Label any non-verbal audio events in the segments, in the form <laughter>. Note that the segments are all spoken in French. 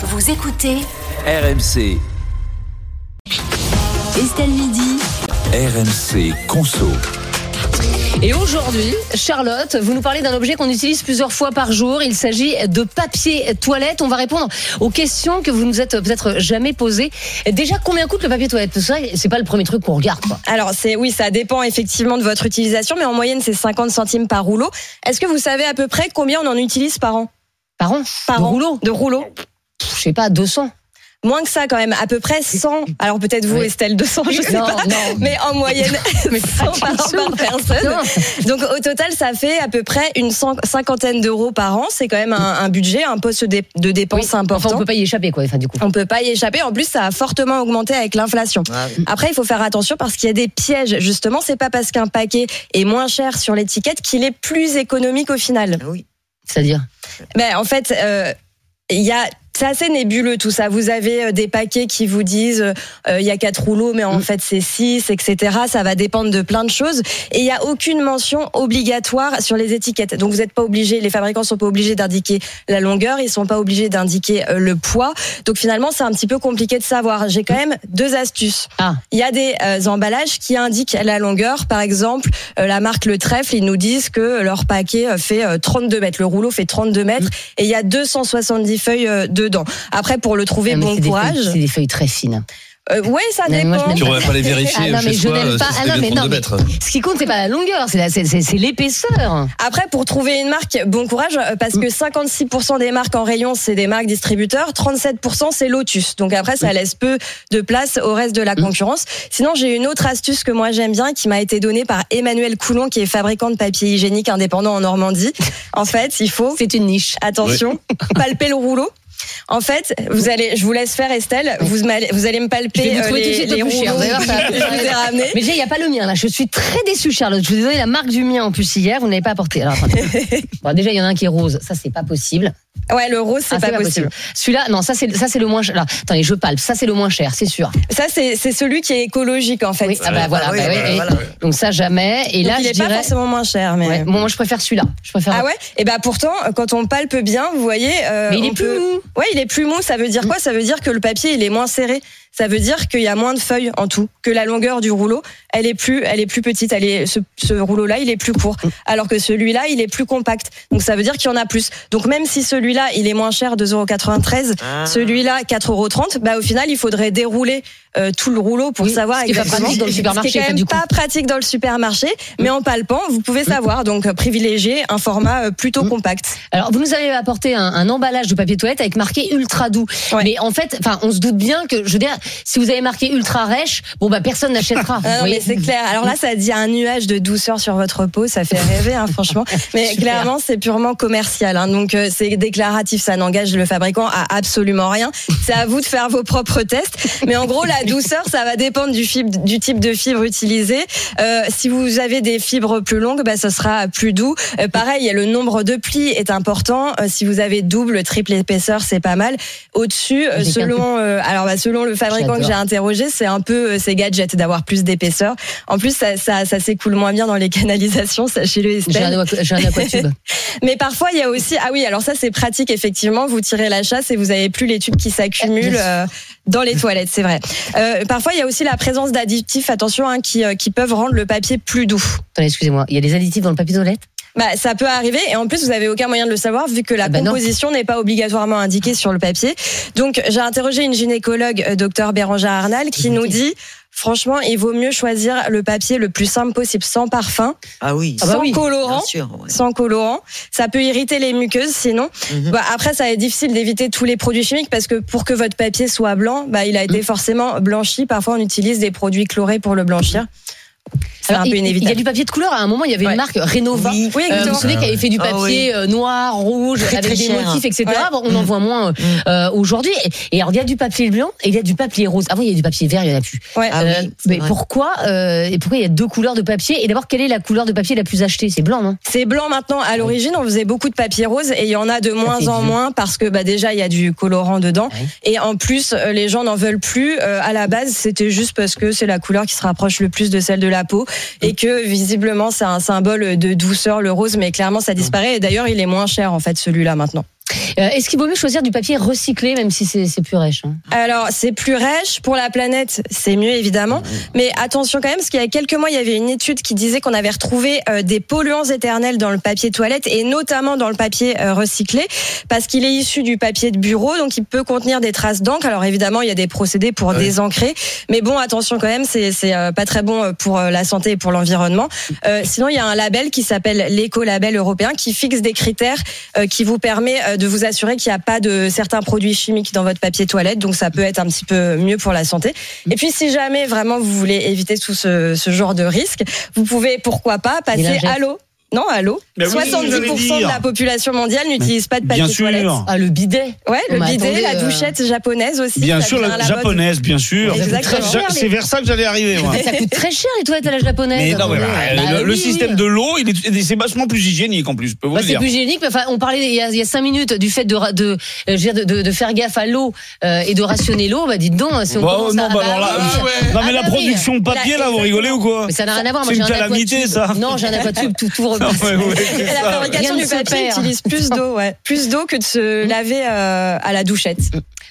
Vous écoutez RMC, Estelle Midi. RMC Conso. Et aujourd'hui, Charlotte, vous nous parlez d'un objet qu'on utilise plusieurs fois par jour. Il s'agit de papier toilette. On va répondre aux questions que vous nous êtes peut-être jamais posées. Déjà, combien coûte le papier toilette? Parce que ça, c'est pas le premier truc qu'on regarde. Quoi. Alors c'est oui, ça dépend effectivement de votre utilisation, mais en moyenne c'est 50 centimes par rouleau. Est-ce que vous savez à peu près combien on en utilise par an? Par an? Par De an rouleaux De rouleaux Pff, Je sais pas, 200. Moins que ça quand même, à peu près 100. Alors peut-être vous Oui. Estelle 200, je sais Non, pas. non. Mais en moyenne <laughs> 100 par, par personne. Non. Donc au total, ça fait à peu près une cent- cinquantaine d'euros par an. C'est quand même un, un budget, un poste de, de dépenses Oui. important. Enfin, on peut pas y échapper, quoi. Enfin, du coup. On peut pas y échapper. En plus, ça a fortement augmenté avec l'inflation. Après, il faut faire attention parce qu'il y a des pièges. Justement, c'est pas parce qu'un paquet est moins cher sur l'étiquette qu'il est plus économique au final. C'est-à-dire? Mais en fait, euh, il y a c'est assez nébuleux tout ça. Vous avez euh, des paquets qui vous disent euh, il y a quatre rouleaux, mais en Mm. fait c'est six, etc. Ça va dépendre de plein de choses. Et il y a aucune mention obligatoire sur les étiquettes. Donc vous n'êtes pas obligé, les fabricants sont pas obligés d'indiquer la longueur, ils sont pas obligés d'indiquer euh, le poids. Donc finalement c'est un petit peu compliqué de savoir. J'ai quand même deux astuces. Ah. Il y a des euh, emballages qui indiquent la longueur. Par exemple, euh, la marque Le Trèfle, ils nous disent que leur paquet fait euh, 32 mètres. Le rouleau fait 32 mètres et il y a 270 feuilles euh, dedans. Après, pour le trouver, Ah, bon courage. C'est des feuilles très fines. Euh, ouais, ça Non, moi, dépend. Tu aurais pas les vérifier Ah non, mais je n'aime pas. Ah serait non, de mais non, 32 mais mètres. ce qui compte, c'est pas la longueur, c'est l'épaisseur. Après, pour trouver une marque, bon courage, euh, parce que 56% des marques en rayon, c'est des marques distributeurs, 37% c'est Lotus. Donc après, ça laisse peu de place au reste de la concurrence. Sinon, j'ai une autre astuce que moi j'aime bien, qui m'a été donnée par Emmanuel Coulon, qui est fabricant de papier hygiénique indépendant en Normandie. En fait, il faut C'est une niche. attention, palper le rouleau. En fait, vous allez, je vous laisse faire Estelle, vous, allez me Je palper vais vous euh, trouver tout de les, les ramenés. Mais déjà, il n'y a pas le mien là. Je suis très déçue, Charlotte. Je vous ai donné la marque du mien en plus hier. Vous n'avez pas apporté. Alors, attendez. <laughs> Bon, déjà, il y en a un qui est rose. Ça, c'est pas possible. Ouais, le rose, c'est Ah, pas, possible. Celui-là, non, ça c'est ça c'est le moins cher. Là, attendez, je palpe. Ça c'est le moins cher, c'est sûr. Ça, c'est c'est celui qui est écologique en fait. Oui. Ah bah voilà. oui, bah oui, bah et- voilà. Donc ça jamais. Et Donc, là, il je est pas dirais. forcément moins cher, mais. Ouais, bon, moi, je préfère celui-là. Je préfère. Ah ouais? Et bah pourtant, quand on palpe bien, vous voyez. euh, Mais il est plus mou. Ouais, il est plus mou. Ça veut dire quoi? Ça veut dire que le papier il est moins serré. Ça veut dire qu'il y a moins de feuilles en tout. Que la longueur du rouleau, elle est plus, elle est plus petite. Elle est, ce, ce rouleau-là, il est plus court. Alors que celui-là, il est plus compact. Donc ça veut dire qu'il y en a plus. Donc même si celui-là, il est moins cher, 2,93€, Ah. celui-là, 4,30€, bah au final, il faudrait dérouler euh, tout le rouleau pour Oui, savoir ce qui est pas exactement. pratique dans le supermarché, <laughs> Ce qui est quand du même coup. pas pratique dans le supermarché, mais en palpant, vous pouvez savoir. Donc euh, privilégier un format euh, plutôt Mm. compact. Alors, vous nous avez apporté un, un emballage de papier toilette avec marqué ultra doux. Ouais. Mais en fait, enfin, on se doute bien que, je veux dire, si vous avez marqué ultra rêche, bon bah personne n'achètera. Ah mais c'est clair. Alors là, ça dit un nuage de douceur sur votre peau, ça fait rêver, hein, franchement. <laughs> Mais Super. clairement, c'est purement commercial. hein. donc euh, c'est déclaratif, ça n'engage le fabricant à absolument rien. C'est à vous de faire vos propres tests. Mais en gros, la douceur, ça va dépendre du, fibre, du type de fibre utilisé. Euh, si vous avez des fibres plus longues, bah, ça sera plus doux. Euh, pareil, le nombre de plis est important. Si vous avez double, triple épaisseur, c'est pas mal. Au-dessus, selon, alors bah, selon le fabricant que J'adore. j'ai interrogé, c'est un peu euh, ces gadgets d'avoir plus d'épaisseur. En plus, ça, ça, ça s'écoule moins bien dans les <laughs> canalisations, sachez-le, J'ai un, un aquatube. <laughs> Mais parfois, il y a aussi, ah oui, alors ça c'est pratique effectivement. Vous tirez la chasse et vous avez plus les tubes qui s'accumulent euh, dans les toilettes, c'est vrai. Euh, parfois, il y a aussi la présence d'additifs, attention, hein, qui, euh, qui peuvent rendre le papier plus doux. Attendez, excusez-moi. Il y a des additifs dans le papier toilette? Bah, ça peut arriver et en plus vous avez aucun moyen de le savoir vu que la Ah bah composition n'est pas obligatoirement indiquée sur le papier. Donc j'ai interrogé une gynécologue, euh, docteur Bérangère Arnal, qui nous dit franchement il vaut mieux choisir le papier le plus simple possible, sans parfum, Ah oui, Ah bah sans oui, colorant. bien sûr. ouais. Sans colorant, ça peut irriter les muqueuses sinon. Mhm. Bah, après, ça être difficile d'éviter tous les produits chimiques parce que pour que votre papier soit blanc, bah, il a Mm. été forcément blanchi. Parfois, on utilise des produits chlorés pour le blanchir. C'est Alors, un peu il- Il y a du papier de couleur. À un moment, il y avait Ouais. une marque Renova. Oui. Oui, Euh, vous souvenez qu'elle avait fait du Ah papier euh, noir, rouge, Très, avec très des cher. motifs, etc. Ouais. Bon, on en voit moins euh, euh, aujourd'hui. Et, alors, il y a du papier blanc et il y a du papier rose. Avant, il y a du papier vert, il y en a plus. Ouais. Ah mais vrai. pourquoi euh, et pourquoi il y a deux couleurs de papier? Et d'abord, quelle est la couleur de papier la plus achetée? C'est blanc, non? C'est blanc maintenant. À l'origine, on faisait beaucoup de papier rose et il y en a de moins en moins parce que bah, déjà il y a du colorant dedans Ouais. et en plus les gens n'en veulent plus. À la base, c'était juste parce que c'est la couleur qui se rapproche le plus de celle de la peau et que visiblement c'est un symbole de douceur le rose, mais clairement ça disparaît. Et d'ailleurs, il est moins cher en fait celui-là maintenant. Euh, Est-ce qu'il vaut mieux choisir du papier recyclé, même si c'est plus rêche hein Alors, c'est plus rêche. Pour la planète, c'est mieux, évidemment. Mais attention quand même, parce qu'il y a quelques mois, il y avait une étude qui disait qu'on avait retrouvé euh, des polluants éternels dans le papier toilette et notamment dans le papier euh, recyclé, parce qu'il est issu du papier de bureau, donc il peut contenir des traces d'encre. Alors évidemment, il y a des procédés pour désancrer. Mais bon, attention quand même, c'est c'est euh, pas très bon pour euh, la santé et pour l'environnement. Euh, sinon, il y a un label qui s'appelle l'éco-label européen qui fixe des critères euh, qui vous permet euh, de vous assurer qu'il n'y a pas de certains produits chimiques dans votre papier toilette. Donc ça peut être un petit peu mieux pour la santé. Et puis si jamais vraiment vous voulez éviter tout ce, ce genre de risque, vous pouvez pourquoi pas passer à l'eau. Non, à l'eau. Oui, 70% j'allais de la population mondiale n'utilise pas de papier Bien sûr. toilette. Ah, le bidet Ouais, le Mais bidet, attendez, la euh, douchette japonaise aussi. Bien sûr, la mode. japonaise, bien sûr. C'est vers ça que j'allais arriver, moi. Ça coûte très cher les toilettes à la japonaise. Mais non, mais attendez. bah, Bah le, le oui, système de l'eau, il est, c'est vachement plus hygiénique en plus, Bah, c'est plus hygiénique, mais enfin, on parlait il y, a, il y a cinq minutes du fait de, ra- de, euh, de, de, de faire gaffe à l'eau euh, et de rationner l'eau. Bah dites donc, si on Bah, commence non, à, alors là, oui, non mais la production de papier Là, vous rigolez ou quoi Mais ça n'a rien à voir. C'est j'ai une un calamité, ça. Non, j'ai un aquatube tout <laughs> <laughs> Ouais, ouais, Et la fabrication ne du papier perd. utilise plus d'eau, ouais. Plus d'eau que de se laver euh, à la douchette.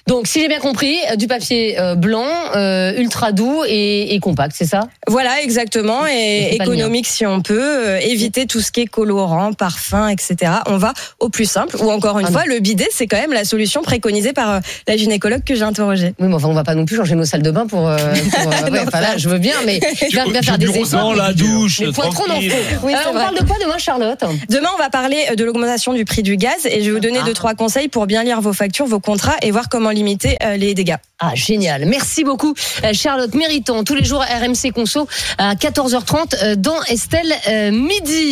Donc, si j'ai bien compris, euh, du papier euh, blanc, euh, ultra doux et, et compact, c'est ça? Voilà, exactement. Et économique si on peut. euh, éviter tout ce qui est colorant, parfum, etc. On va au plus simple. Ou encore une Ah fois, le bidet, c'est quand même la solution préconisée par euh, la gynécologue que j'ai interrogée. Oui, mais enfin, on va pas non plus changer nos salles de bain pour. euh, pour, euh, <laughs> ouais, enfin, là, je veux bien, mais bien, bien faire des efforts. la douche, Mais tranquille. feu. Oui, Euh, c'est on vrai. parle de quoi demain, Charlotte Demain, on va parler euh, de l'augmentation du prix du gaz et je vais vous donner Ah. deux, trois conseils pour bien lire vos factures, vos contrats et voir comment limiter euh, les dégâts. Ah, génial. Merci beaucoup, euh, Charlotte Mériton. Tous les jours, RMC Conso à 14h30 euh, dans Estelle Midi.